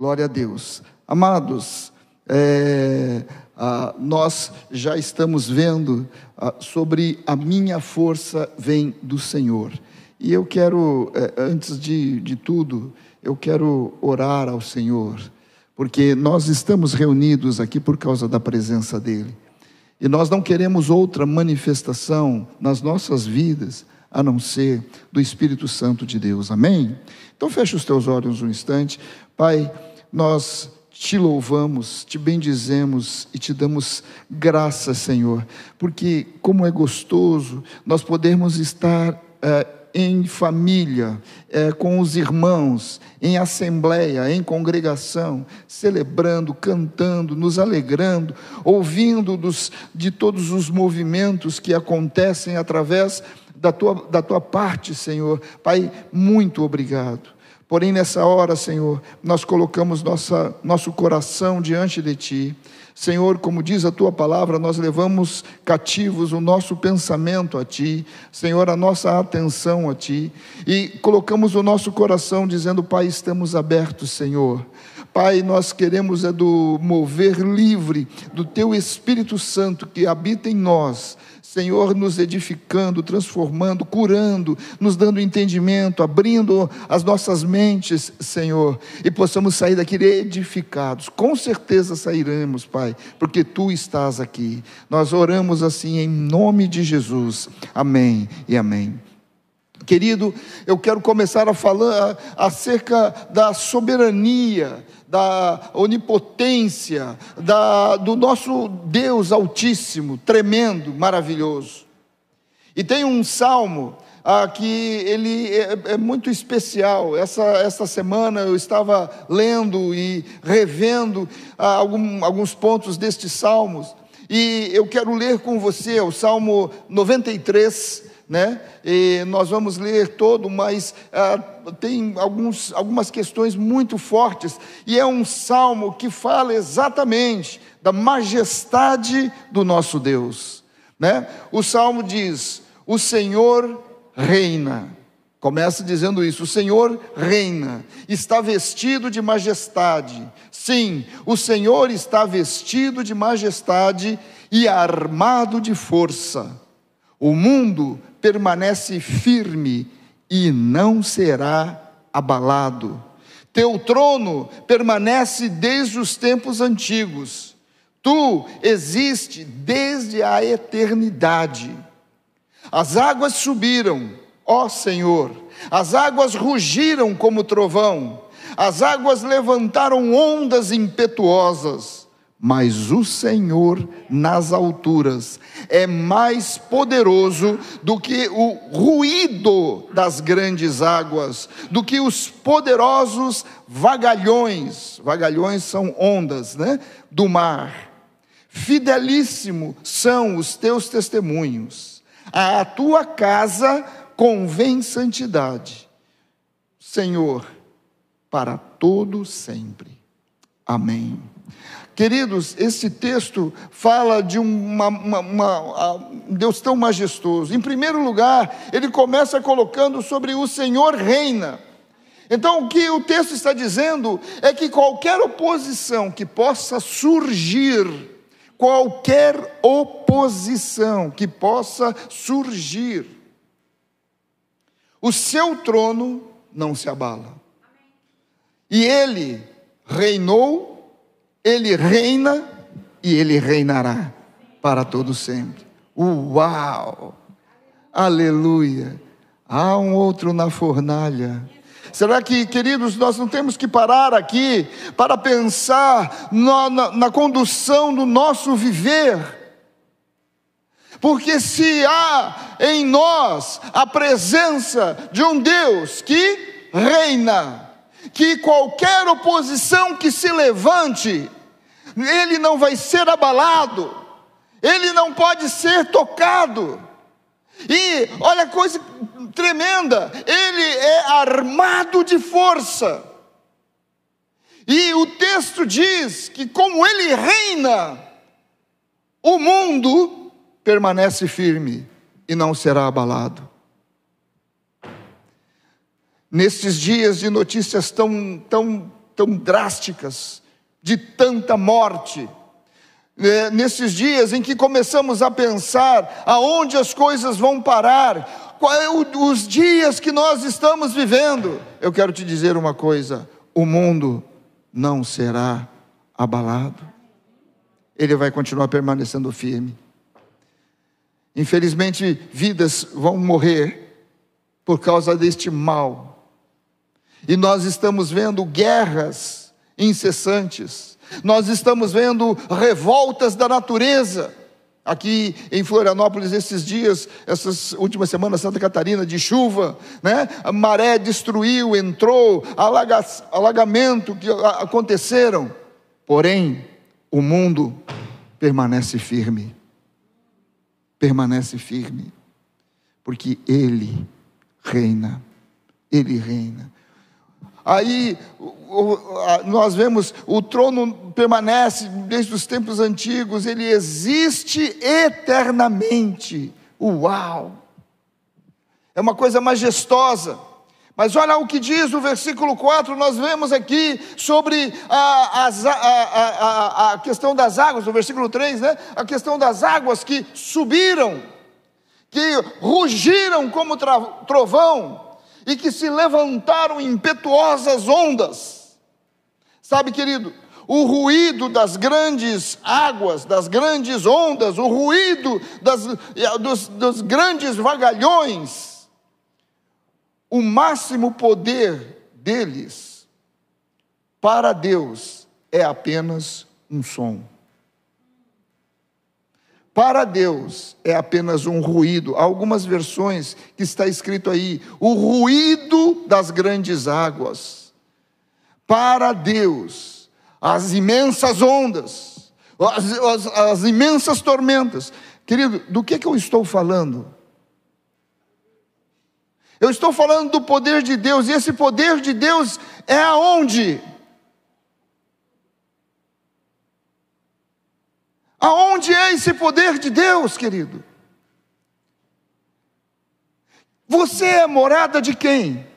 Glória a Deus. Amados, é, nós já estamos vendo sobre a minha força vem do Senhor. E eu quero, é, antes de, de tudo, eu quero orar ao Senhor, porque nós estamos reunidos aqui por causa da presença dEle. E nós não queremos outra manifestação nas nossas vidas a não ser do Espírito Santo de Deus. Amém? Então feche os teus olhos um instante. Pai, nós te louvamos, te bendizemos e te damos graça, Senhor, porque como é gostoso nós podermos estar é, em família, é, com os irmãos, em assembleia, em congregação, celebrando, cantando, nos alegrando, ouvindo dos, de todos os movimentos que acontecem através da tua, da tua parte, Senhor. Pai, muito obrigado. Porém, nessa hora, Senhor, nós colocamos nossa, nosso coração diante de Ti. Senhor, como diz a tua palavra, nós levamos cativos o nosso pensamento a ti, Senhor, a nossa atenção a ti, e colocamos o nosso coração dizendo: Pai, estamos abertos, Senhor. Pai, nós queremos é do mover livre do teu Espírito Santo que habita em nós Senhor, nos edificando, transformando, curando, nos dando entendimento, abrindo as nossas mentes, Senhor, e possamos sair daqui edificados. Com certeza sairemos, Pai, porque Tu estás aqui. Nós oramos assim em nome de Jesus. Amém e amém. Querido, eu quero começar a falar acerca da soberania, da onipotência, da, do nosso Deus Altíssimo, tremendo, maravilhoso. E tem um salmo ah, que ele é, é, muito especial. Essa, essa semana eu estava lendo e revendo ah, algum, alguns pontos destes salmos, e eu quero ler com você o Salmo 93, né? E nós vamos ler todo, mas ah, tem alguns, algumas questões muito fortes, e é um salmo que fala exatamente da majestade do nosso Deus. Né? O salmo diz: O Senhor reina. Começa dizendo isso: o Senhor reina, está vestido de majestade. Sim, o Senhor está vestido de majestade e armado de força. O mundo permanece firme e não será abalado. Teu trono permanece desde os tempos antigos. Tu existe desde a eternidade. As águas subiram, ó Senhor, as águas rugiram como trovão, as águas levantaram ondas impetuosas mas o Senhor nas alturas é mais poderoso do que o ruído das grandes águas, do que os poderosos vagalhões, vagalhões são ondas, né, do mar. Fidelíssimo são os teus testemunhos. A tua casa convém santidade. Senhor, para todo sempre. Amém. Queridos, esse texto fala de uma, uma, uma, um Deus tão majestoso. Em primeiro lugar, ele começa colocando sobre o Senhor reina. Então, o que o texto está dizendo é que qualquer oposição que possa surgir, qualquer oposição que possa surgir, o seu trono não se abala. E ele reinou ele reina e ele reinará para todo sempre. Uau! Aleluia! Há um outro na fornalha. Será que, queridos, nós não temos que parar aqui para pensar na, na, na condução do nosso viver? Porque se há em nós a presença de um Deus que reina, que qualquer oposição que se levante, ele não vai ser abalado, ele não pode ser tocado. E olha a coisa tremenda, ele é armado de força. E o texto diz que, como ele reina, o mundo permanece firme e não será abalado. Nestes dias de notícias tão, tão tão drásticas, de tanta morte. É, nesses dias em que começamos a pensar aonde as coisas vão parar, quais é os dias que nós estamos vivendo, eu quero te dizer uma coisa: o mundo não será abalado, ele vai continuar permanecendo firme. Infelizmente, vidas vão morrer por causa deste mal, e nós estamos vendo guerras incessantes, nós estamos vendo revoltas da natureza. Aqui em Florianópolis, esses dias, essas últimas semanas, Santa Catarina, de chuva, né? A maré destruiu, entrou, alaga, alagamento que aconteceram. Porém, o mundo permanece firme. Permanece firme. Porque Ele reina. Ele reina. Aí nós vemos o trono permanece desde os tempos antigos, ele existe eternamente. Uau! É uma coisa majestosa. Mas olha o que diz o versículo 4, nós vemos aqui sobre a, a, a, a, questão das águas, o versículo 3, né? A questão das águas que subiram, que rugiram como trovão, e que se levantaram impetuosas ondas. Sabe, querido, o ruído das grandes águas, das grandes ondas, o ruído das, dos, dos grandes vagalhões, o máximo poder deles para Deus é apenas um som. Para Deus é apenas um ruído. Há algumas versões que está escrito aí: o ruído das grandes águas. Para Deus, as imensas ondas, as, as, as imensas tormentas. Querido, do que, que eu estou falando? Eu estou falando do poder de Deus, e esse poder de Deus é aonde? Aonde é esse poder de Deus, querido? Você é morada de quem?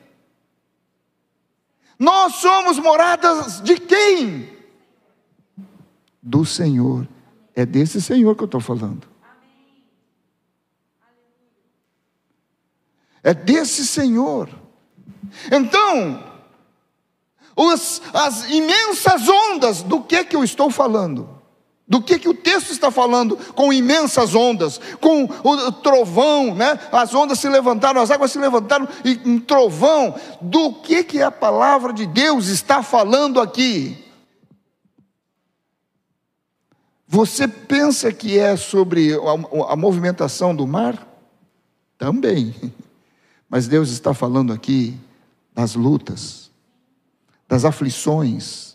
Nós somos moradas de quem? Do Senhor. É desse Senhor que eu estou falando. É desse Senhor. Então, os, as imensas ondas, do que que eu estou falando? Do que, que o texto está falando? Com imensas ondas, com o trovão, né? As ondas se levantaram, as águas se levantaram e um trovão. Do que que a palavra de Deus está falando aqui? Você pensa que é sobre a, a movimentação do mar? Também. Mas Deus está falando aqui das lutas, das aflições,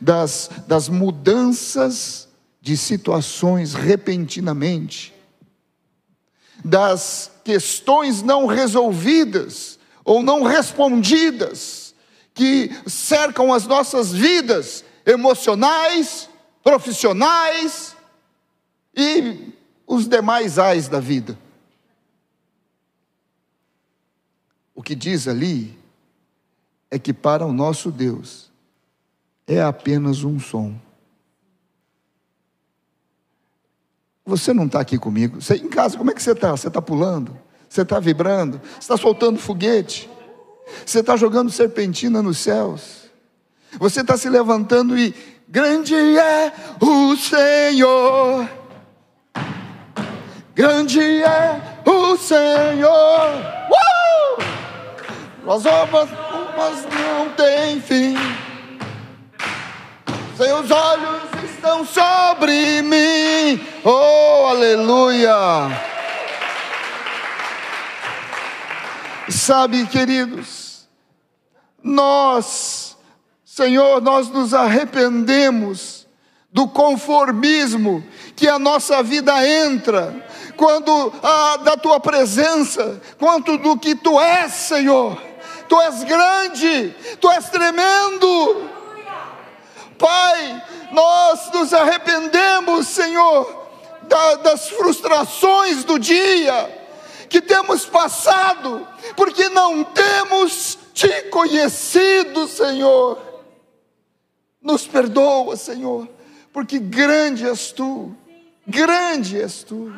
das, das mudanças de situações repentinamente, das questões não resolvidas ou não respondidas que cercam as nossas vidas emocionais, profissionais e os demais ais da vida. O que diz ali é que para o nosso Deus, é apenas um som. Você não está aqui comigo. Você, em casa, como é que você está? Você está pulando? Você está vibrando? Você está soltando foguete? Você está jogando serpentina nos céus? Você está se levantando e grande é o Senhor. Grande é o Senhor. Uh! As obras não têm fim. Seus olhos estão sobre mim. Oh, aleluia. Sabe, queridos, nós, Senhor, nós nos arrependemos do conformismo que a nossa vida entra quando ah, da tua presença, quanto do que tu és, Senhor. Tu és grande, tu és tremendo. Pai, nós nos arrependemos, Senhor, das frustrações do dia que temos passado, porque não temos te conhecido, Senhor. Nos perdoa, Senhor, porque grande és tu, grande és tu.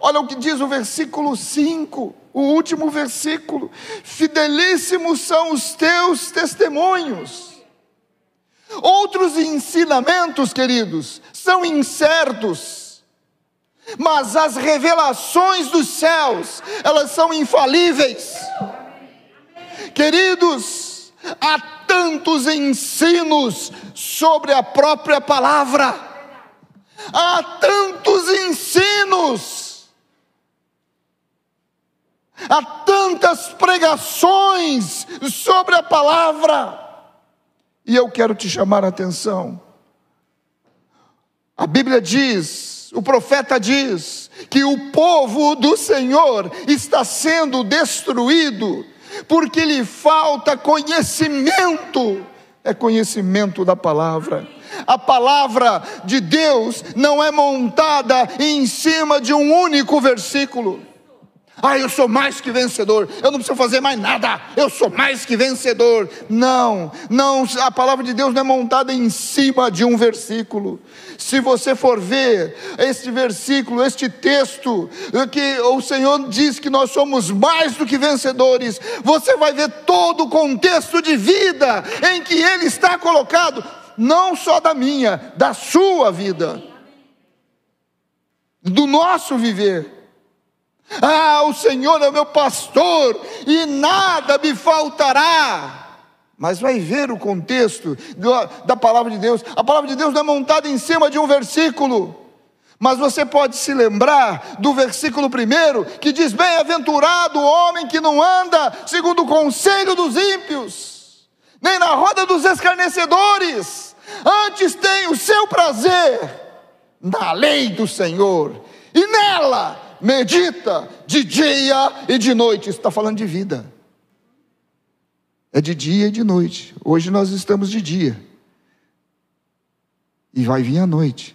Olha o que diz o versículo 5, o último versículo: Fidelíssimos são os teus testemunhos. Outros ensinamentos, queridos, são incertos, mas as revelações dos céus, elas são infalíveis. Queridos, há tantos ensinos sobre a própria palavra, há tantos ensinos, há tantas pregações sobre a palavra, e eu quero te chamar a atenção. A Bíblia diz, o profeta diz, que o povo do Senhor está sendo destruído porque lhe falta conhecimento é conhecimento da palavra. A palavra de Deus não é montada em cima de um único versículo. Ah, eu sou mais que vencedor, eu não preciso fazer mais nada, eu sou mais que vencedor. Não, não, a palavra de Deus não é montada em cima de um versículo. Se você for ver este versículo, este texto, que o Senhor diz que nós somos mais do que vencedores, você vai ver todo o contexto de vida em que Ele está colocado, não só da minha, da sua vida, do nosso viver. Ah, o Senhor é meu pastor e nada me faltará. Mas vai ver o contexto da palavra de Deus. A palavra de Deus não é montada em cima de um versículo. Mas você pode se lembrar do versículo primeiro que diz: Bem-aventurado o homem que não anda segundo o conselho dos ímpios, nem na roda dos escarnecedores, antes tem o seu prazer na lei do Senhor, e nela medita de dia e de noite. Está falando de vida. É de dia e de noite. Hoje nós estamos de dia. E vai vir a noite.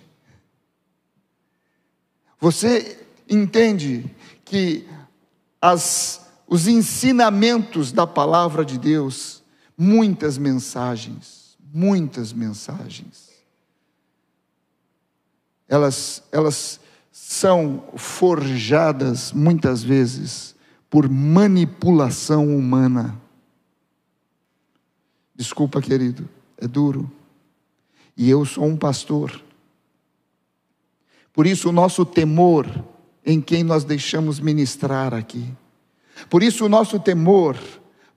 Você entende que as, os ensinamentos da palavra de Deus, muitas mensagens, muitas mensagens, elas, elas são forjadas muitas vezes por manipulação humana. Desculpa, querido, é duro. E eu sou um pastor. Por isso, o nosso temor em quem nós deixamos ministrar aqui. Por isso, o nosso temor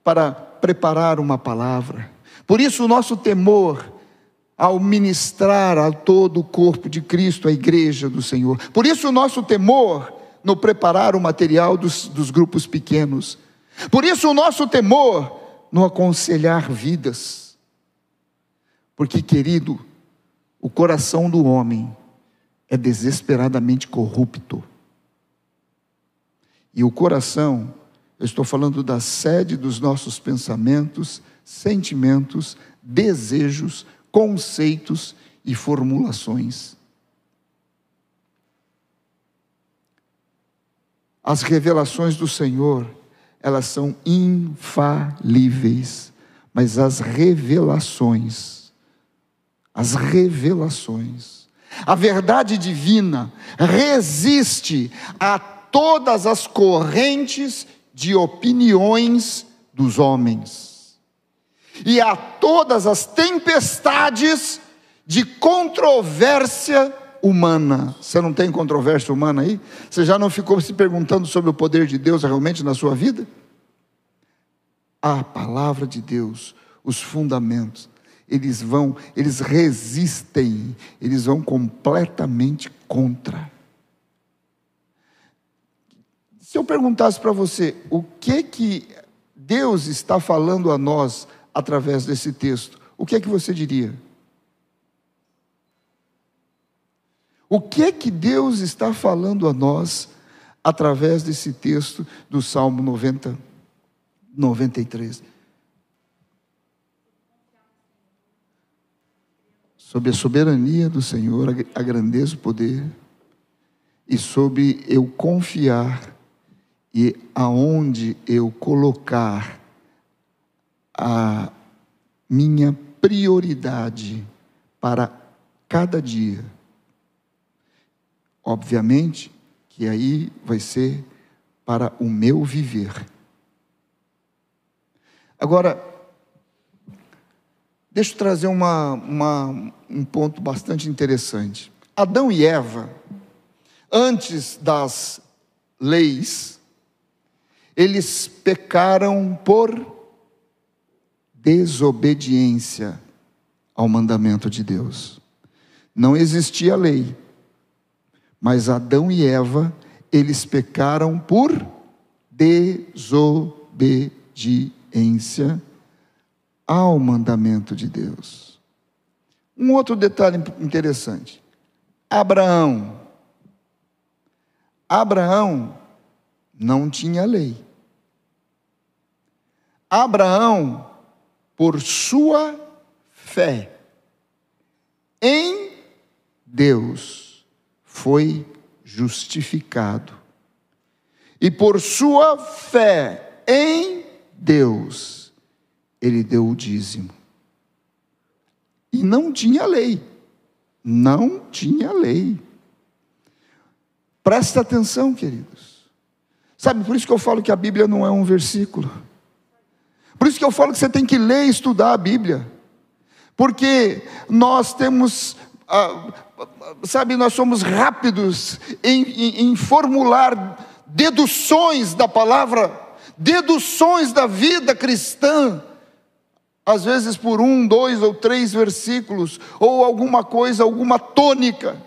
para preparar uma palavra. Por isso, o nosso temor ao ministrar a todo o corpo de Cristo, a igreja do Senhor. Por isso, o nosso temor no preparar o material dos, dos grupos pequenos. Por isso, o nosso temor no aconselhar vidas. Porque, querido, o coração do homem é desesperadamente corrupto. E o coração, eu estou falando da sede dos nossos pensamentos, sentimentos, desejos, conceitos e formulações. As revelações do Senhor, elas são infalíveis, mas as revelações, as revelações, a verdade divina resiste a todas as correntes de opiniões dos homens e a todas as tempestades de controvérsia humana. Você não tem controvérsia humana aí? Você já não ficou se perguntando sobre o poder de Deus realmente na sua vida? A palavra de Deus, os fundamentos, eles vão, eles resistem, eles vão completamente contra. Se eu perguntasse para você, o que que Deus está falando a nós através desse texto, o que é que você diria? O que é que Deus está falando a nós através desse texto do Salmo 90, 93? Sobre a soberania do Senhor, a grandeza, o poder, e sobre eu confiar e aonde eu colocar a minha prioridade para cada dia. Obviamente que aí vai ser para o meu viver. Agora, deixa eu trazer uma, uma, um ponto bastante interessante. Adão e Eva, antes das leis, eles pecaram por desobediência ao mandamento de Deus. Não existia lei, mas Adão e Eva, eles pecaram por desobediência ao mandamento de Deus. Um outro detalhe interessante. Abraão. Abraão não tinha lei. Abraão, por sua fé em Deus, foi justificado. E por sua fé em Deus, ele deu o dízimo. E não tinha lei. Não tinha lei. Presta atenção, queridos. Sabe, por isso que eu falo que a Bíblia não é um versículo. Por isso que eu falo que você tem que ler e estudar a Bíblia. Porque nós temos, ah, sabe, nós somos rápidos em, em, em formular deduções da palavra, deduções da vida cristã às vezes por um, dois ou três versículos, ou alguma coisa, alguma tônica.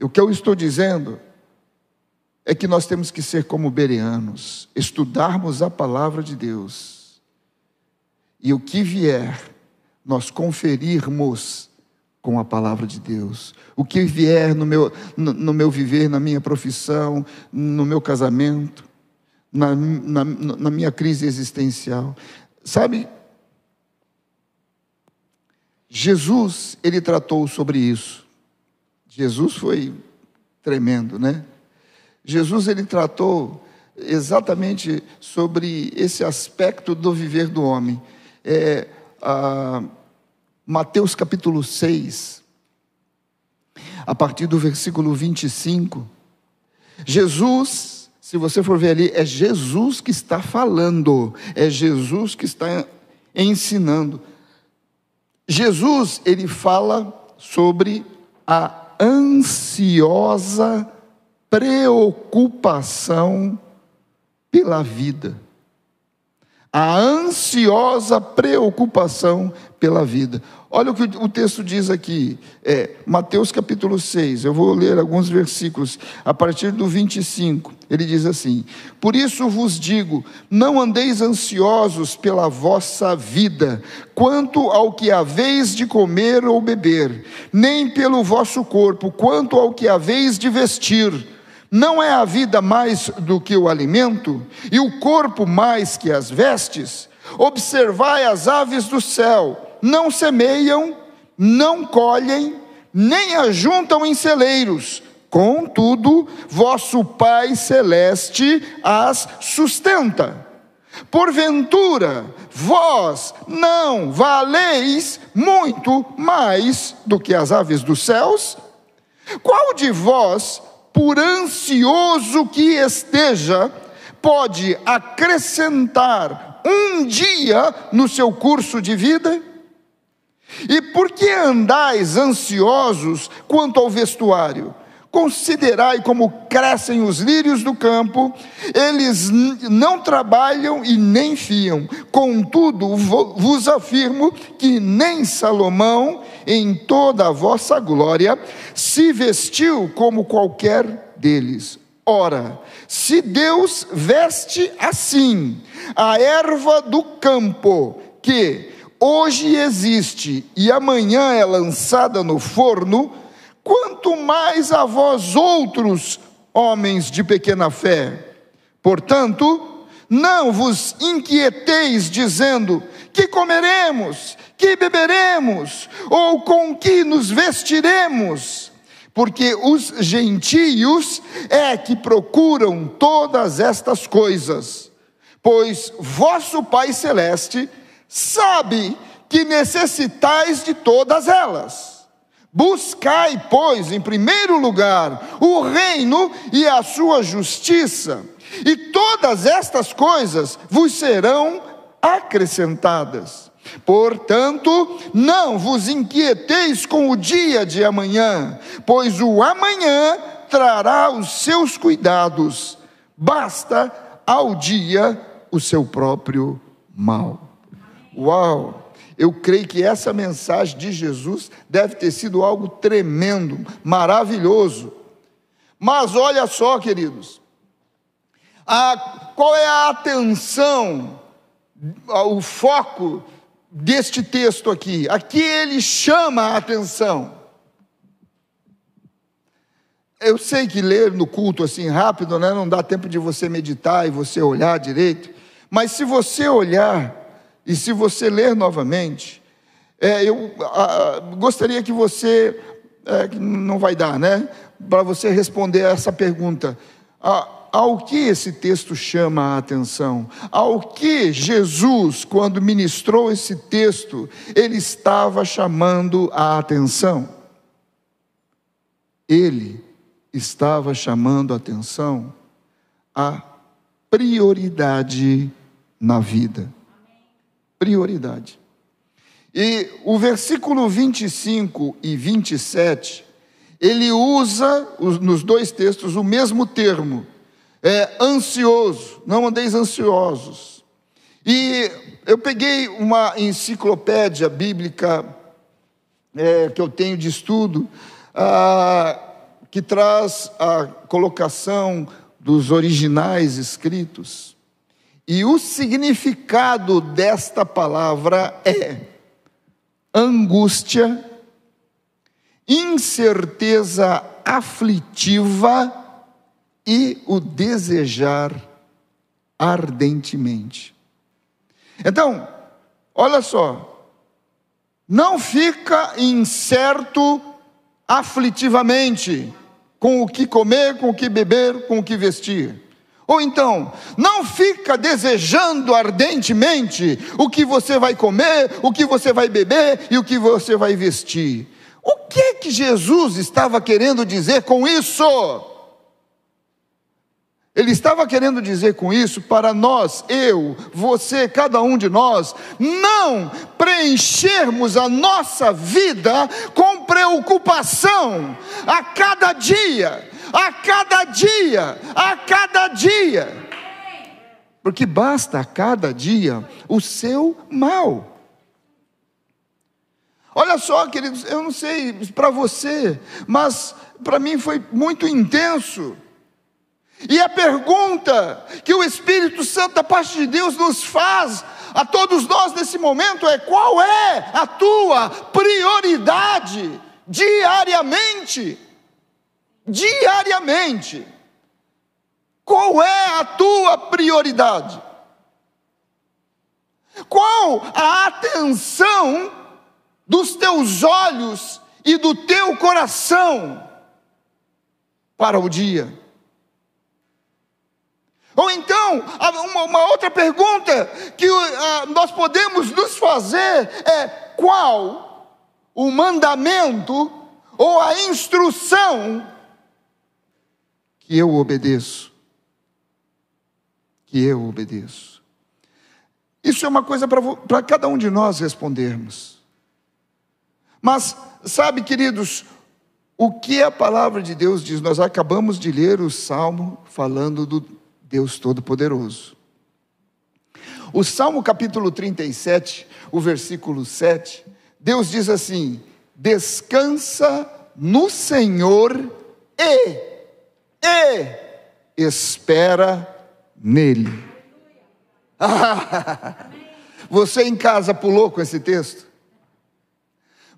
O que eu estou dizendo é que nós temos que ser como bereanos, estudarmos a palavra de Deus, e o que vier, nós conferirmos com a palavra de Deus. O que vier no meu, no, no meu viver, na minha profissão, no meu casamento, na, na, na minha crise existencial. Sabe, Jesus, ele tratou sobre isso. Jesus foi tremendo, né? Jesus, ele tratou exatamente sobre esse aspecto do viver do homem. É, Mateus capítulo 6, a partir do versículo 25. Jesus se você for ver ali, é Jesus que está falando, é Jesus que está ensinando. Jesus, ele fala sobre a ansiosa preocupação pela vida a ansiosa preocupação pela vida. Olha o que o texto diz aqui, é, Mateus capítulo 6, eu vou ler alguns versículos, a partir do 25, ele diz assim: Por isso vos digo, não andeis ansiosos pela vossa vida, quanto ao que haveis de comer ou beber, nem pelo vosso corpo, quanto ao que haveis de vestir. Não é a vida mais do que o alimento, e o corpo mais que as vestes? Observai as aves do céu, não semeiam, não colhem, nem ajuntam em celeiros, contudo, vosso Pai celeste as sustenta. Porventura, vós não valeis muito mais do que as aves dos céus? Qual de vós, por ansioso que esteja, pode acrescentar um dia no seu curso de vida? E por que andais ansiosos quanto ao vestuário? Considerai como crescem os lírios do campo, eles não trabalham e nem fiam. Contudo, vos afirmo que nem Salomão, em toda a vossa glória, se vestiu como qualquer deles. Ora, se Deus veste assim a erva do campo, que hoje existe e amanhã é lançada no forno, quanto mais a vós outros, homens de pequena fé. Portanto, não vos inquieteis dizendo: que comeremos, que beberemos, ou com que nos vestiremos, porque os gentios é que procuram todas estas coisas, pois vosso Pai Celeste sabe que necessitais de todas elas. Buscai, pois, em primeiro lugar, o reino e a sua justiça, e todas estas coisas vos serão acrescentadas. Portanto, não vos inquieteis com o dia de amanhã, pois o amanhã trará os seus cuidados, basta ao dia o seu próprio mal. Uau! Eu creio que essa mensagem de Jesus deve ter sido algo tremendo, maravilhoso. Mas olha só, queridos, a, qual é a atenção, o foco deste texto aqui? Aqui ele chama a atenção. Eu sei que ler no culto assim rápido, né, não dá tempo de você meditar e você olhar direito, mas se você olhar e se você ler novamente, é, eu a, gostaria que você, é, não vai dar, né? Para você responder essa pergunta. A, ao que esse texto chama a atenção? Ao que Jesus, quando ministrou esse texto, ele estava chamando a atenção? Ele estava chamando a atenção à prioridade na vida prioridade. E o versículo 25 e 27, ele usa nos dois textos o mesmo termo, é ansioso, não andeis ansiosos. E eu peguei uma enciclopédia bíblica é, que eu tenho de estudo, ah, que traz a colocação dos originais escritos. E o significado desta palavra é angústia, incerteza aflitiva e o desejar ardentemente. Então, olha só, não fica incerto aflitivamente com o que comer, com o que beber, com o que vestir. Ou então, não fica desejando ardentemente o que você vai comer, o que você vai beber e o que você vai vestir. O que que Jesus estava querendo dizer com isso? Ele estava querendo dizer com isso para nós, eu, você, cada um de nós, não preenchermos a nossa vida com preocupação a cada dia, a cada dia, a cada dia. Porque basta a cada dia o seu mal. Olha só, queridos, eu não sei para você, mas para mim foi muito intenso. E a pergunta que o Espírito Santo da parte de Deus nos faz a todos nós nesse momento é: qual é a tua prioridade diariamente? Diariamente. Qual é a tua prioridade? Qual a atenção dos teus olhos e do teu coração para o dia? Ou então, uma, outra pergunta que nós podemos nos fazer é: qual o mandamento ou a instrução que eu obedeço. Que eu obedeço. Isso é uma coisa para cada um de nós respondermos. Mas, sabe, queridos, o que a palavra de Deus diz? Nós acabamos de ler o salmo falando do Deus Todo-Poderoso. O Salmo capítulo 37, o versículo 7, Deus diz assim: Descansa no Senhor e e espera nele. Você em casa pulou com esse texto?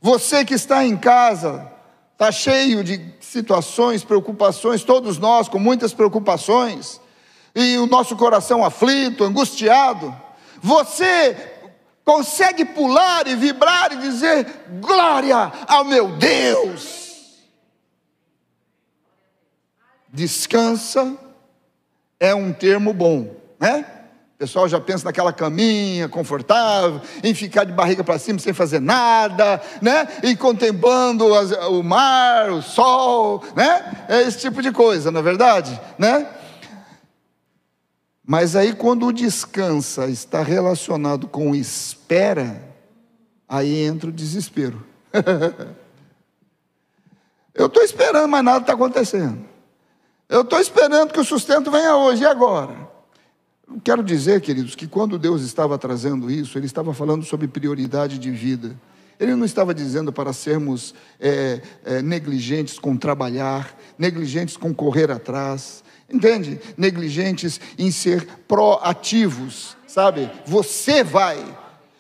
Você que está em casa, está cheio de situações, preocupações, todos nós com muitas preocupações, e o nosso coração aflito, angustiado. Você consegue pular e vibrar e dizer: glória ao meu Deus. Descansa é um termo bom, né? pessoal já pensa naquela caminha confortável, em ficar de barriga para cima sem fazer nada, né? E contemplando as, o mar, o sol, né? É esse tipo de coisa, na é verdade, né? Mas aí quando o descansa está relacionado com espera, aí entra o desespero. Eu estou esperando, mas nada está acontecendo. Eu estou esperando que o sustento venha hoje, e agora? Quero dizer, queridos, que quando Deus estava trazendo isso, Ele estava falando sobre prioridade de vida. Ele não estava dizendo para sermos é, é, negligentes com trabalhar, negligentes com correr atrás, entende? Negligentes em ser proativos, sabe? Você vai.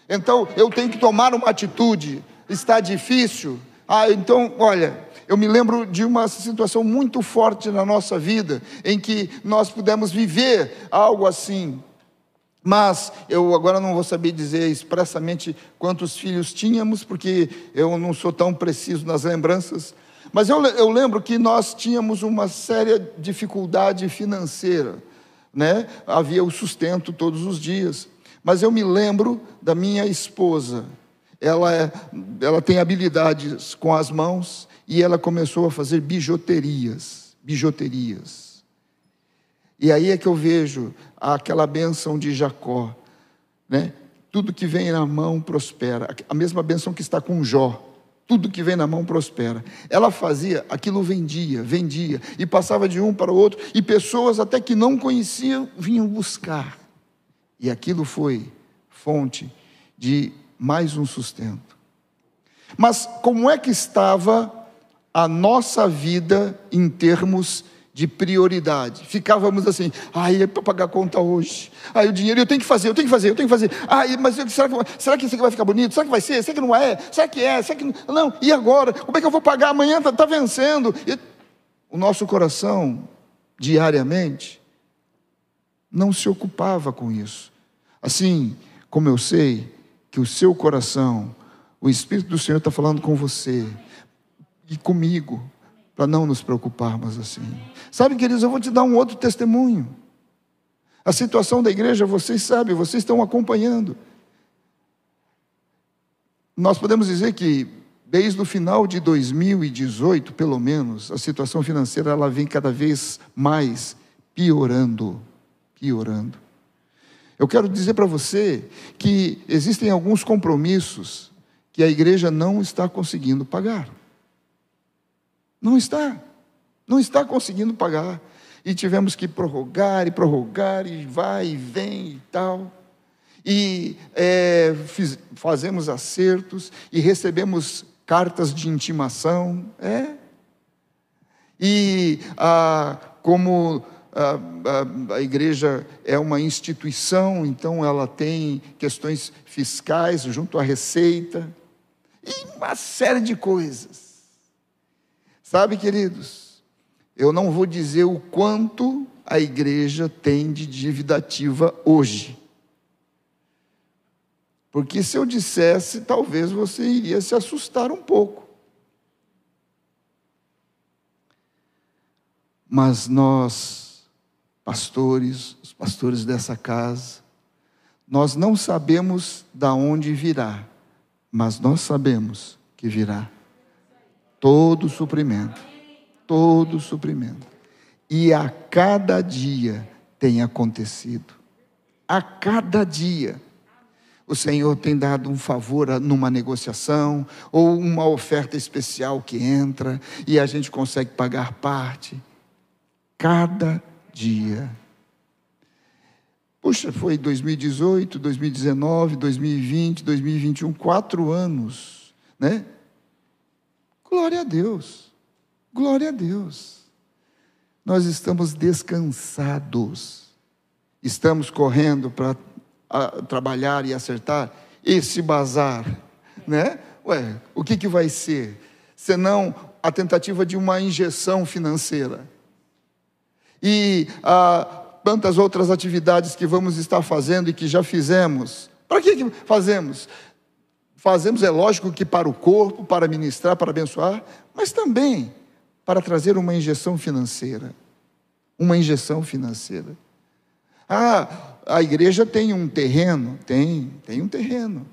Então eu tenho que tomar uma atitude. Está difícil? Ah, então, olha, eu me lembro de uma situação muito forte na nossa vida, em que nós pudemos viver algo assim. Mas eu agora não vou saber dizer expressamente quantos filhos tínhamos, porque eu não sou tão preciso nas lembranças. Mas eu, eu lembro que nós tínhamos uma séria dificuldade financeira, né? Havia o sustento todos os dias. Mas eu me lembro da minha esposa. Ela, é, ela tem habilidades com as mãos, e ela começou a fazer bijuterias, bijuterias. E aí é que eu vejo aquela bênção de Jacó, né? Tudo que vem na mão prospera. A mesma bênção que está com Jó. Tudo que vem na mão prospera. Ela fazia, aquilo vendia, vendia, e passava de um para o outro, e pessoas até que não conheciam vinham buscar. E aquilo foi fonte de mais um sustento. Mas como é que estava a nossa vida em termos de prioridade. Ficávamos assim, ai, é para pagar a conta hoje. Ai, o dinheiro eu tenho que fazer, eu tenho que fazer, eu tenho que fazer. Ai, mas será que, será que isso aqui vai ficar bonito? Será que vai ser? Será que não é? Será que é? Será que não? não. E agora? Como é que eu vou pagar amanhã? Está tá vencendo. E o nosso coração, diariamente, não se ocupava com isso. Assim como eu sei que o seu coração, o Espírito do Senhor está falando com você, e comigo, para não nos preocuparmos assim. Sabe, queridos, eu vou te dar um outro testemunho. A situação da igreja, vocês sabem, vocês estão acompanhando. Nós podemos dizer que desde o final de 2018, pelo menos, a situação financeira ela vem cada vez mais piorando, piorando. Eu quero dizer para você que existem alguns compromissos que a igreja não está conseguindo pagar. Não está. Não está conseguindo pagar. E tivemos que prorrogar e prorrogar, e vai e vem e tal. E é, fiz, fazemos acertos e recebemos cartas de intimação. É. E ah, como a, a, a, igreja é uma instituição, então ela tem questões fiscais junto à Receita, e uma série de coisas. Sabe, queridos, eu não vou dizer o quanto a igreja tem de dívida ativa hoje. Porque se eu dissesse, talvez você iria se assustar um pouco. Mas nós, pastores, os pastores dessa casa, nós não sabemos da onde virá, mas nós sabemos que virá todo suprimento, todo suprimento. E a cada dia tem acontecido. A cada dia. O Senhor tem dado um favor numa negociação ou uma oferta especial que entra e a gente consegue pagar parte. Cada dia. Puxa, foi 2018, 2019, 2020, 2021, quatro anos, né? Glória a Deus. Glória a Deus. Nós estamos descansados. Estamos correndo para trabalhar e acertar esse bazar, né? Ué, o que, que vai ser? Senão a tentativa de uma injeção financeira. E ah, tantas outras atividades que vamos estar fazendo e que já fizemos. Para que, que fazemos? Fazemos, é lógico que para o corpo, para ministrar, para abençoar, mas também para trazer uma injeção financeira. Uma injeção financeira. Ah, a igreja tem um terreno? Tem, tem um terreno.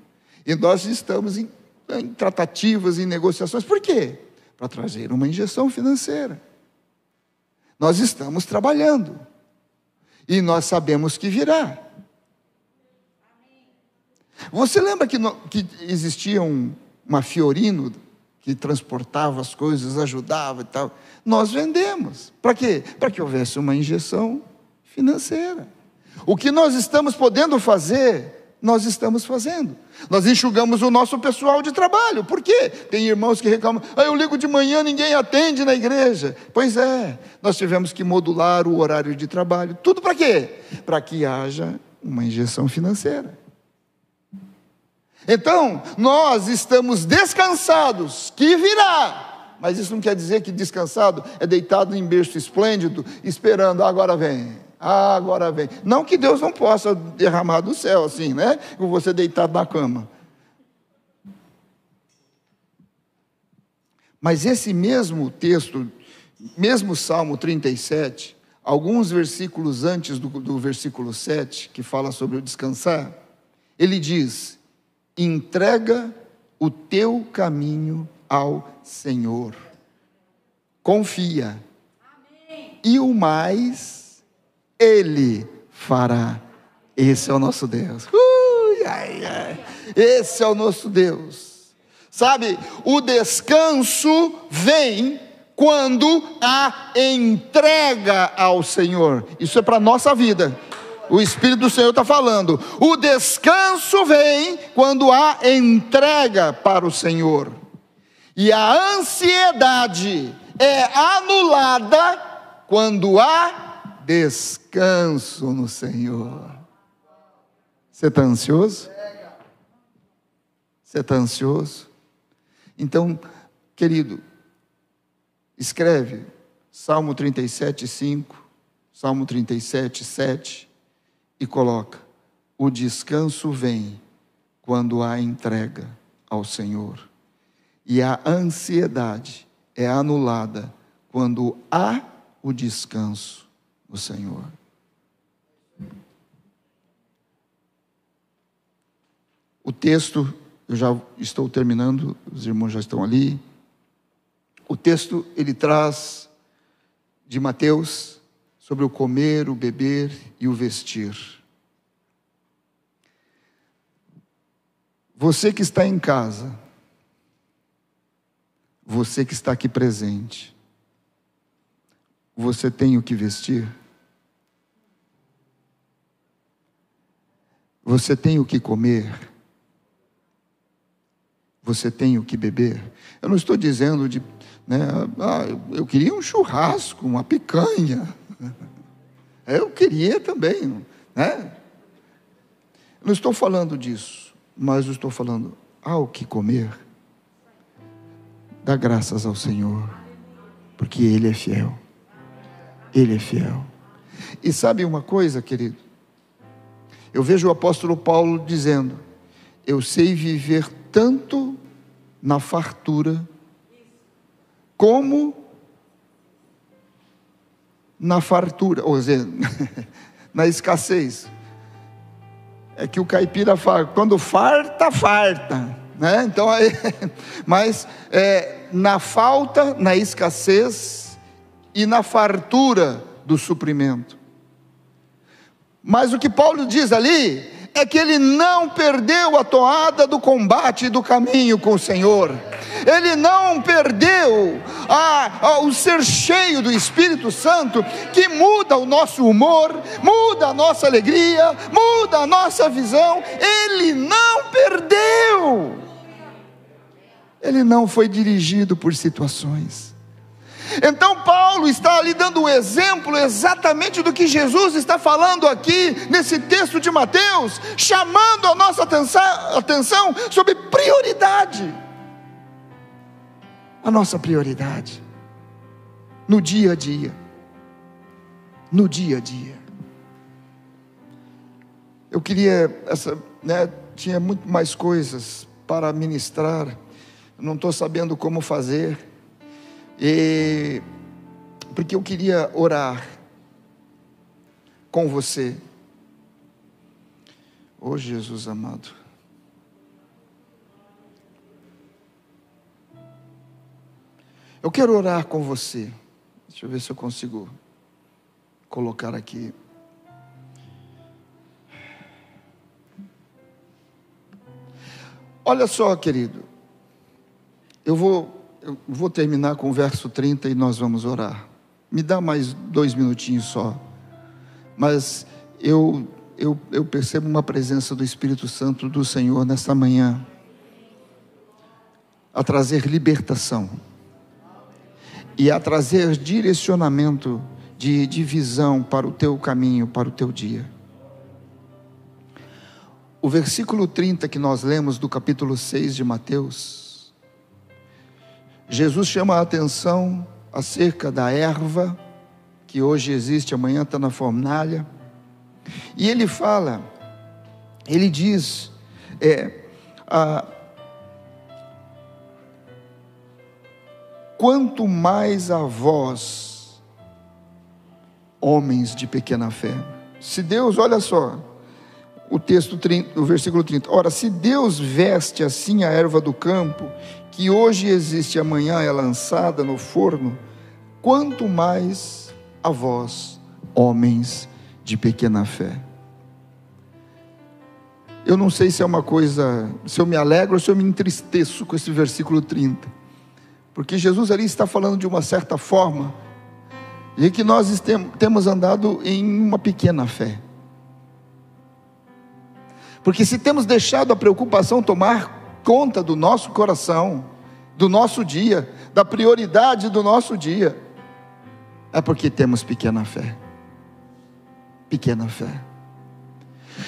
E nós estamos em, em tratativas, em negociações. Por quê? Para trazer uma injeção financeira. Nós estamos trabalhando. E nós sabemos que virá. Você lembra que, no, que existia um, uma Fiorino que transportava as coisas, ajudava e tal? Nós vendemos. Para quê? Para que houvesse uma injeção financeira. O que nós estamos podendo fazer, nós estamos fazendo. Nós enxugamos o nosso pessoal de trabalho. Por quê? Tem irmãos que reclamam: ah, eu ligo de manhã, ninguém atende na igreja. Pois é, nós tivemos que modular o horário de trabalho. Tudo para quê? Para que haja uma injeção financeira. Então, nós estamos descansados, que virá. Mas isso não quer dizer que descansado é deitado em berço esplêndido, esperando, ah, agora vem, ah, agora vem. Não que Deus não possa derramar do céu assim, né? Com você deitado na cama. Mas esse mesmo texto, mesmo Salmo 37, alguns versículos antes do, do versículo 7, que fala sobre o descansar, ele diz: entrega o teu caminho ao Senhor. Confia. Amém. E o mais Ele fará. Esse é o nosso Deus. Ai, ai. Esse é o nosso Deus. Sabe, o descanso vem quando há entrega ao Senhor. Isso é para a nossa vida. O Espírito do Senhor está falando. O descanso vem quando há entrega para o Senhor. E a ansiedade é anulada quando há descanso no Senhor. Você está ansioso? Você está ansioso? Então, querido, escreve Salmo 37, 5, Salmo 37, 7 e coloca: o descanso vem quando há entrega ao Senhor, e a ansiedade é anulada quando há o descanso no Senhor. O texto, eu já estou terminando, os irmãos já estão ali. O texto ele traz de Mateus sobre o comer, o beber e o vestir. Você que está em casa, você que está aqui presente, você tem o que vestir? Você tem o que comer? Você tem o que beber? Eu não estou dizendo de, né, ah, eu queria um churrasco, uma picanha. Eu queria também, né? Não estou falando disso, mas estou falando ao que comer. Dá graças ao Senhor, porque Ele é fiel. Ele é fiel. E sabe uma coisa, querido? Eu vejo o apóstolo Paulo dizendo: Eu sei viver tanto na fartura, como na fartura, ou seja, na escassez. É que o caipira fala, quando farta, farta. Né? Então, aí, mas é, na falta, na escassez e na fartura do suprimento. Mas o que Paulo diz ali é que ele não perdeu a toada do combate do caminho com o Senhor. Ele não perdeu a, a, o ser cheio do Espírito Santo, que muda o nosso humor, muda a nossa alegria, muda a nossa visão. Ele não perdeu. Ele não foi dirigido por situações. Então, Paulo está ali dando o exemplo exatamente do que Jesus está falando aqui nesse texto de Mateus, chamando a nossa atenção, atenção sobre prioridade. A nossa prioridade no dia a dia. No dia a dia. Eu queria, essa, né, tinha muito mais coisas para ministrar, não estou sabendo como fazer. E porque eu queria orar com você Oh Jesus amado. Eu quero orar com você. Deixa eu ver se eu consigo colocar aqui. Olha só, querido. Eu vou, eu vou terminar com o verso 30 e nós vamos orar. Me dá mais dois minutinhos só. Mas eu, eu, eu percebo uma presença do Espírito Santo do Senhor nesta manhã a trazer libertação e a trazer direcionamento de, de visão para o teu caminho, para o teu dia. O versículo 30 que nós lemos do capítulo 6 de Mateus, Jesus chama a atenção acerca da erva que hoje existe, amanhã está na fornalha, e ele fala, ele diz, é, a, quanto mais a vós, homens de pequena fé. Se Deus, olha só, o texto, o versículo 30. Ora, se Deus veste assim a erva do campo, que hoje existe e amanhã é lançada no forno, quanto mais a vós, homens de pequena fé. Eu não sei se é uma coisa, se eu me alegro ou se eu me entristeço com esse versículo 30. Porque Jesus ali está falando de uma certa forma, de que nós temos andado em uma pequena fé. Porque se temos deixado a preocupação tomar conta do nosso coração, do nosso dia, da prioridade do nosso dia, é porque temos pequena fé. Pequena fé.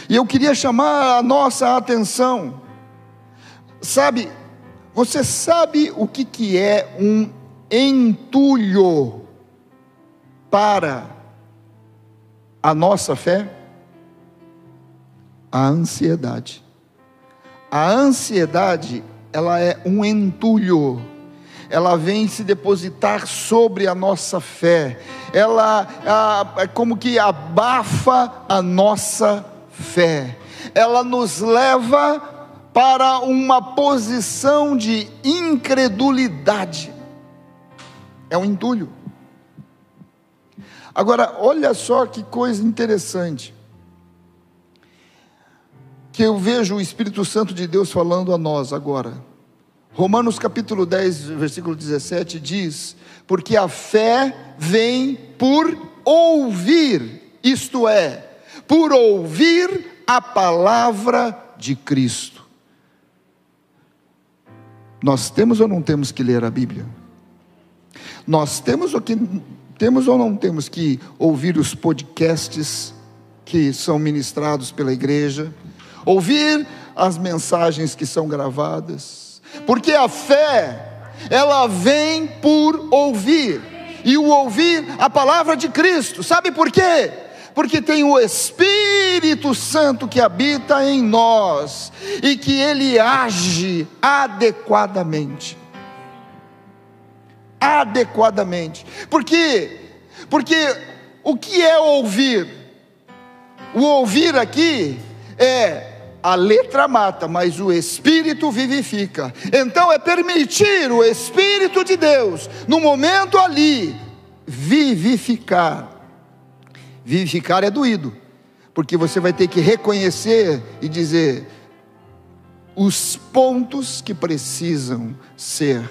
E eu queria chamar a nossa atenção, sabe, você sabe o que, que é um entulho para a nossa fé? A ansiedade. A ansiedade, ela é um entulho. Ela vem se depositar sobre a nossa fé. Ela é como que abafa a nossa fé. Ela nos leva para uma posição de incredulidade. É um entulho. Agora, olha só que coisa interessante. Que eu vejo o Espírito Santo de Deus falando a nós agora. Romanos capítulo 10, versículo 17 diz: Porque a fé vem por ouvir, isto é, por ouvir a palavra de Cristo. Nós temos ou não temos que ler a Bíblia? Nós temos ou, que, temos ou não temos que ouvir os podcasts que são ministrados pela igreja? Ouvir as mensagens que são gravadas? Porque a fé, ela vem por ouvir, e o ouvir a palavra de Cristo, sabe por quê? porque tem o Espírito Santo que habita em nós e que ele age adequadamente. Adequadamente. Por quê? Porque o que é ouvir? O ouvir aqui é a letra mata, mas o Espírito vivifica. Então é permitir o Espírito de Deus, no momento ali, vivificar Vivificar é doído, porque você vai ter que reconhecer e dizer os pontos que precisam ser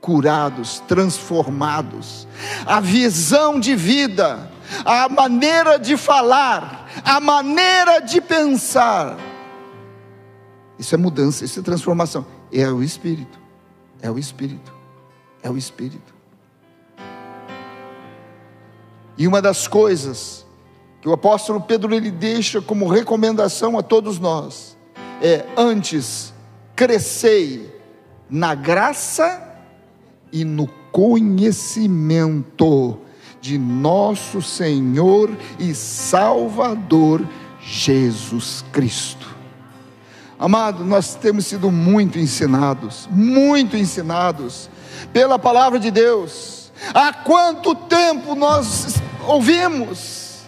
curados, transformados, a visão de vida, a maneira de falar, a maneira de pensar. Isso é mudança, isso é transformação. É o Espírito, é o Espírito, é o Espírito. E uma das coisas que o apóstolo Pedro ele deixa como recomendação a todos nós é antes crescei na graça e no conhecimento de nosso Senhor e Salvador Jesus Cristo. Amado, nós temos sido muito ensinados, muito ensinados pela palavra de Deus Há quanto tempo nós ouvimos?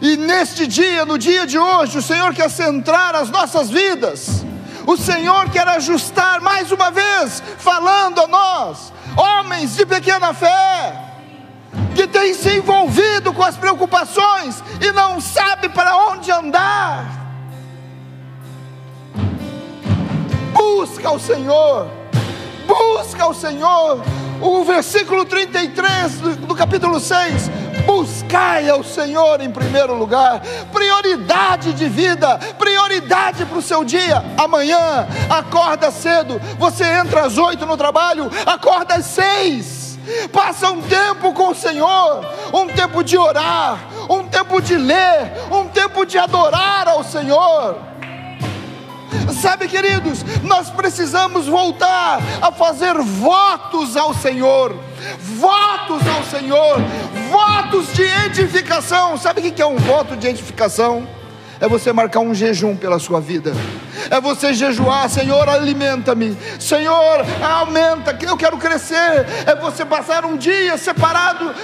E neste dia, no dia de hoje, o Senhor quer centrar as nossas vidas. O Senhor quer ajustar mais uma vez, falando a nós, homens de pequena fé, que têm se envolvido com as preocupações e não sabe para onde andar. Busca o Senhor, busca o Senhor. O versículo 33 do, do capítulo 6 buscai ao Senhor em primeiro lugar, prioridade de vida, prioridade para o seu dia. Amanhã, acorda cedo, você entra às oito no trabalho, acorda às seis. Passa um tempo com o Senhor, um tempo de orar, um tempo de ler, um tempo de adorar ao Senhor. Sabe, queridos, nós precisamos voltar a fazer votos ao Senhor, votos ao Senhor, votos de edificação. Sabe o que é um voto de edificação? É você marcar um jejum pela sua vida. É você jejuar, Senhor, alimenta-me. Senhor, aumenta, eu quero crescer. É você passar um dia separado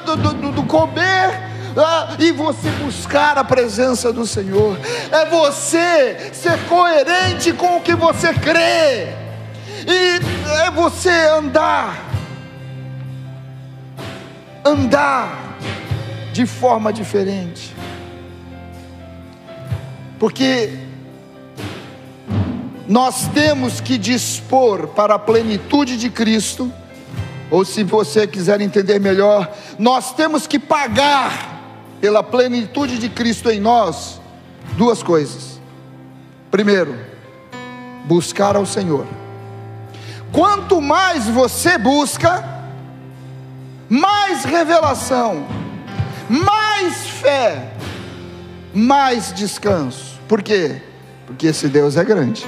do, do, do, do comer ah, e você buscar a presença do Senhor, é você ser coerente com o que você crê, e é você andar, andar de forma diferente, porque nós temos que dispor para a plenitude de Cristo, ou se você quiser entender melhor, nós temos que pagar pela plenitude de Cristo em nós, duas coisas. Primeiro, buscar ao Senhor. Quanto mais você busca, mais revelação, mais fé, mais descanso. Por quê? Porque esse Deus é grande.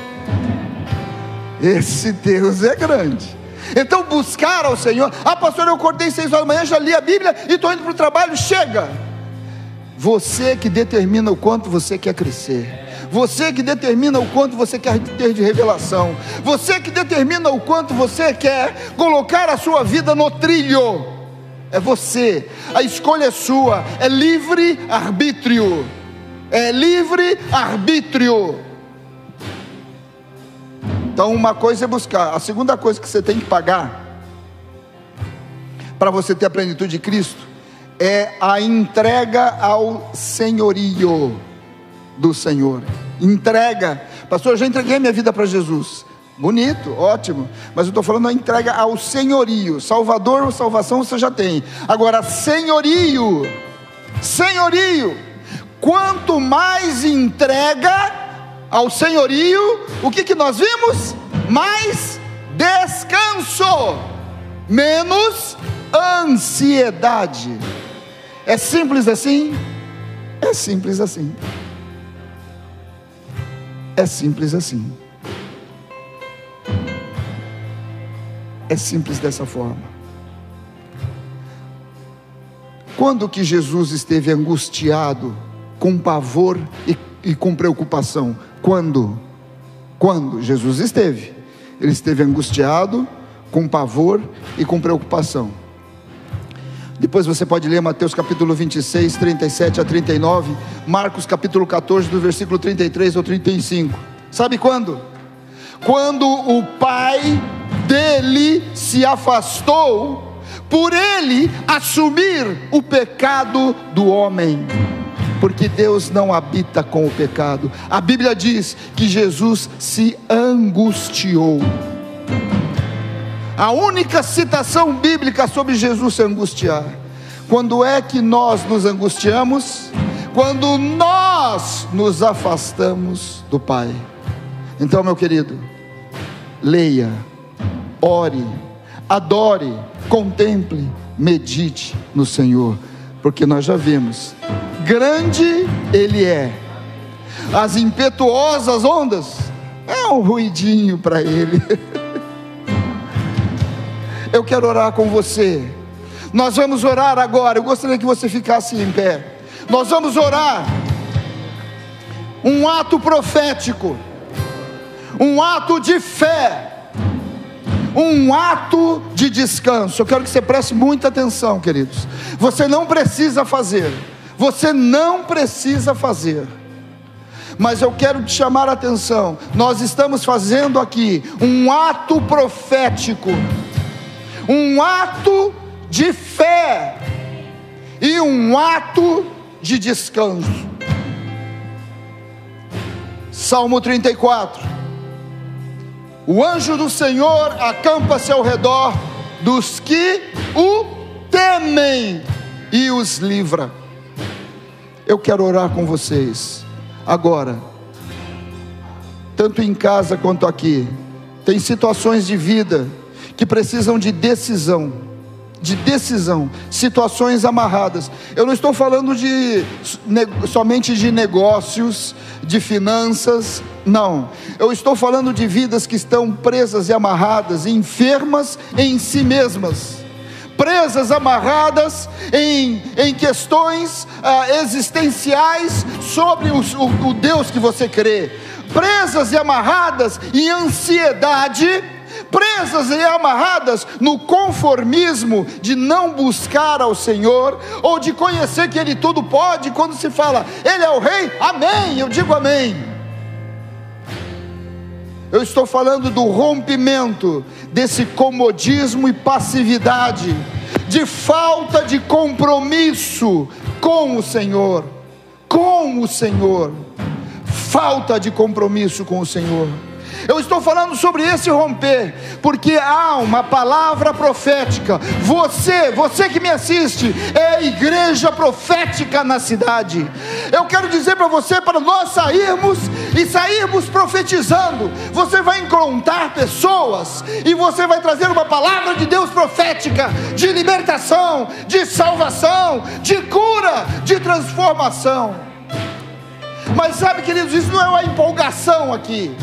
Esse Deus é grande. Então buscar ao Senhor. Ah, pastor, eu acordei seis horas da manhã, já li a Bíblia e estou indo para o trabalho. Chega você que determina o quanto você quer crescer. Você que determina o quanto você quer ter de revelação. Você que determina o quanto você quer colocar a sua vida no trilho. É você. A escolha é sua. É livre arbítrio. É livre arbítrio. Então, uma coisa é buscar. A segunda coisa que você tem que pagar para você ter a plenitude de Cristo é a entrega ao senhorio do Senhor. Entrega. Pastor, eu já entreguei minha vida para Jesus. Bonito, ótimo. Mas eu estou falando a entrega ao senhorio. Salvador ou salvação você já tem. Agora, senhorio. Senhorio. Quanto mais entrega ao senhorio, o que, que nós vimos? Mais descanso, menos ansiedade. É simples assim? É simples assim. É simples assim. É simples dessa forma. Quando que Jesus esteve angustiado, com pavor e, e com preocupação? Quando? Quando Jesus esteve? Ele esteve angustiado, com pavor e com preocupação. Depois você pode ler Mateus capítulo 26, 37 a 39, Marcos capítulo 14, do versículo 33 ao 35. Sabe quando? Quando o pai dele se afastou, por ele assumir o pecado do homem porque Deus não habita com o pecado. A Bíblia diz que Jesus se angustiou. A única citação bíblica sobre Jesus se angustiar. Quando é que nós nos angustiamos? Quando nós nos afastamos do Pai. Então, meu querido, leia, ore, adore, contemple, medite no Senhor, porque nós já vimos, grande Ele é. As impetuosas ondas é um ruidinho para Ele. Eu quero orar com você. Nós vamos orar agora. Eu gostaria que você ficasse em pé. Nós vamos orar. Um ato profético. Um ato de fé. Um ato de descanso. Eu quero que você preste muita atenção, queridos. Você não precisa fazer. Você não precisa fazer. Mas eu quero te chamar a atenção. Nós estamos fazendo aqui um ato profético, um ato de fé e um ato de descanso. Salmo 34. O anjo do Senhor acampa-se ao redor dos que o temem e os livra. Eu quero orar com vocês agora, tanto em casa quanto aqui. Tem situações de vida que precisam de decisão, de decisão, situações amarradas. Eu não estou falando de somente de negócios, de finanças, não. Eu estou falando de vidas que estão presas e amarradas, enfermas em si mesmas presas, amarradas em, em questões ah, existenciais sobre o, o, o Deus que você crê, presas e amarradas em ansiedade, presas e amarradas no conformismo de não buscar ao Senhor, ou de conhecer que Ele tudo pode, quando se fala, Ele é o Rei, amém, eu digo amém. Eu estou falando do rompimento desse comodismo e passividade, de falta de compromisso com o Senhor, com o Senhor, falta de compromisso com o Senhor. Eu estou falando sobre esse romper, porque há uma palavra profética. Você, você que me assiste, é a igreja profética na cidade. Eu quero dizer para você, para nós sairmos e sairmos profetizando, você vai encontrar pessoas e você vai trazer uma palavra de Deus profética, de libertação, de salvação, de cura, de transformação. Mas sabe, queridos, isso não é uma empolgação aqui.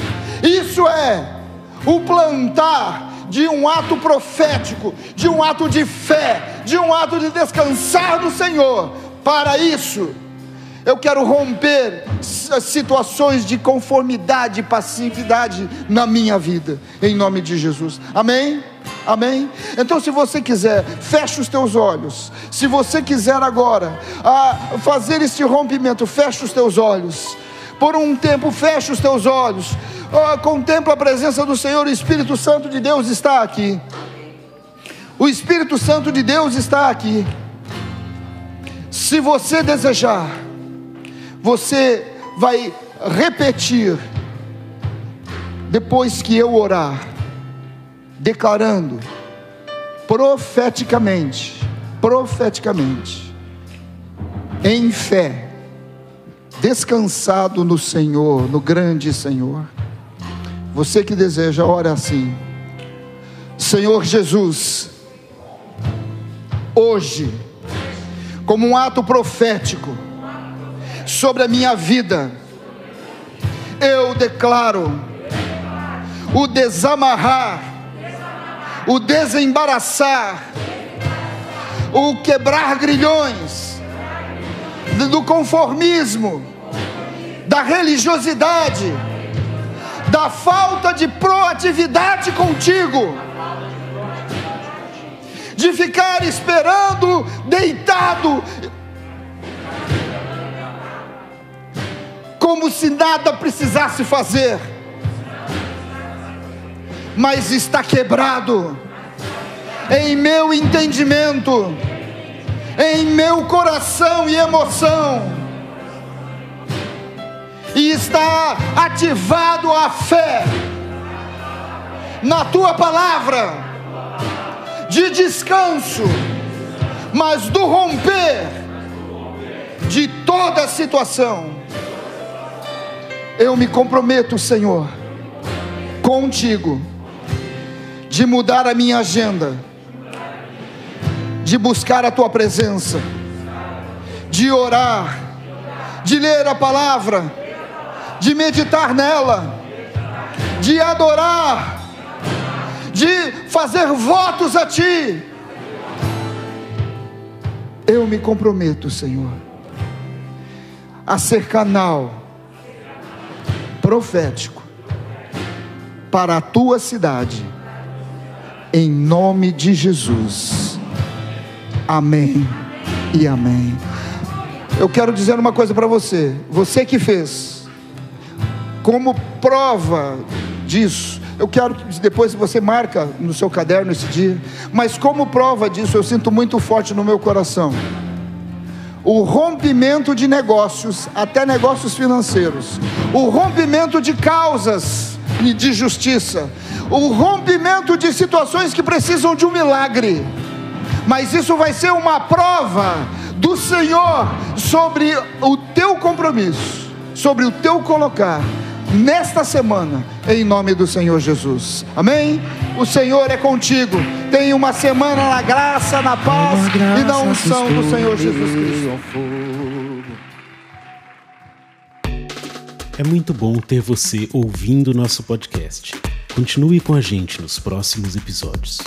Isso é o plantar de um ato profético, de um ato de fé, de um ato de descansar no Senhor. Para isso, eu quero romper situações de conformidade e passividade na minha vida, em nome de Jesus. Amém? Amém? Então, se você quiser, feche os teus olhos. Se você quiser agora ah, fazer este rompimento, feche os teus olhos. Por um tempo, feche os teus olhos oh, contempla a presença do Senhor, o Espírito Santo de Deus está aqui. O Espírito Santo de Deus está aqui. Se você desejar, você vai repetir, depois que eu orar, declarando profeticamente, profeticamente, em fé, descansado no Senhor, no grande Senhor. Você que deseja, ora assim. Senhor Jesus, hoje, como um ato profético sobre a minha vida, eu declaro o desamarrar, o desembaraçar, o quebrar grilhões do conformismo, da religiosidade da falta de proatividade contigo, de ficar esperando deitado, como se nada precisasse fazer, mas está quebrado em meu entendimento, em meu coração e emoção e está ativado a fé na tua palavra de descanso, mas do romper de toda situação. Eu me comprometo, Senhor, contigo, de mudar a minha agenda, de buscar a tua presença, de orar, de ler a palavra de meditar nela, de adorar, de fazer votos a Ti. Eu me comprometo, Senhor, a ser canal profético para a tua cidade, em nome de Jesus. Amém e amém. eu quero dizer uma coisa para você. Você que fez, como prova disso, eu quero que depois você marca no seu caderno esse dia, mas como prova disso, eu sinto muito forte no meu coração. O rompimento de negócios, até negócios financeiros, o rompimento de causas de justiça, o rompimento de situações que precisam de um milagre. Mas isso vai ser uma prova do Senhor sobre o teu compromisso, sobre o teu colocar nesta semana, em nome do Senhor Jesus. Amém? O Senhor é contigo. Tenha uma semana na graça, na paz e na unção do Senhor Jesus Cristo. É muito bom ter você ouvindo nosso podcast. Continue com a gente nos próximos episódios.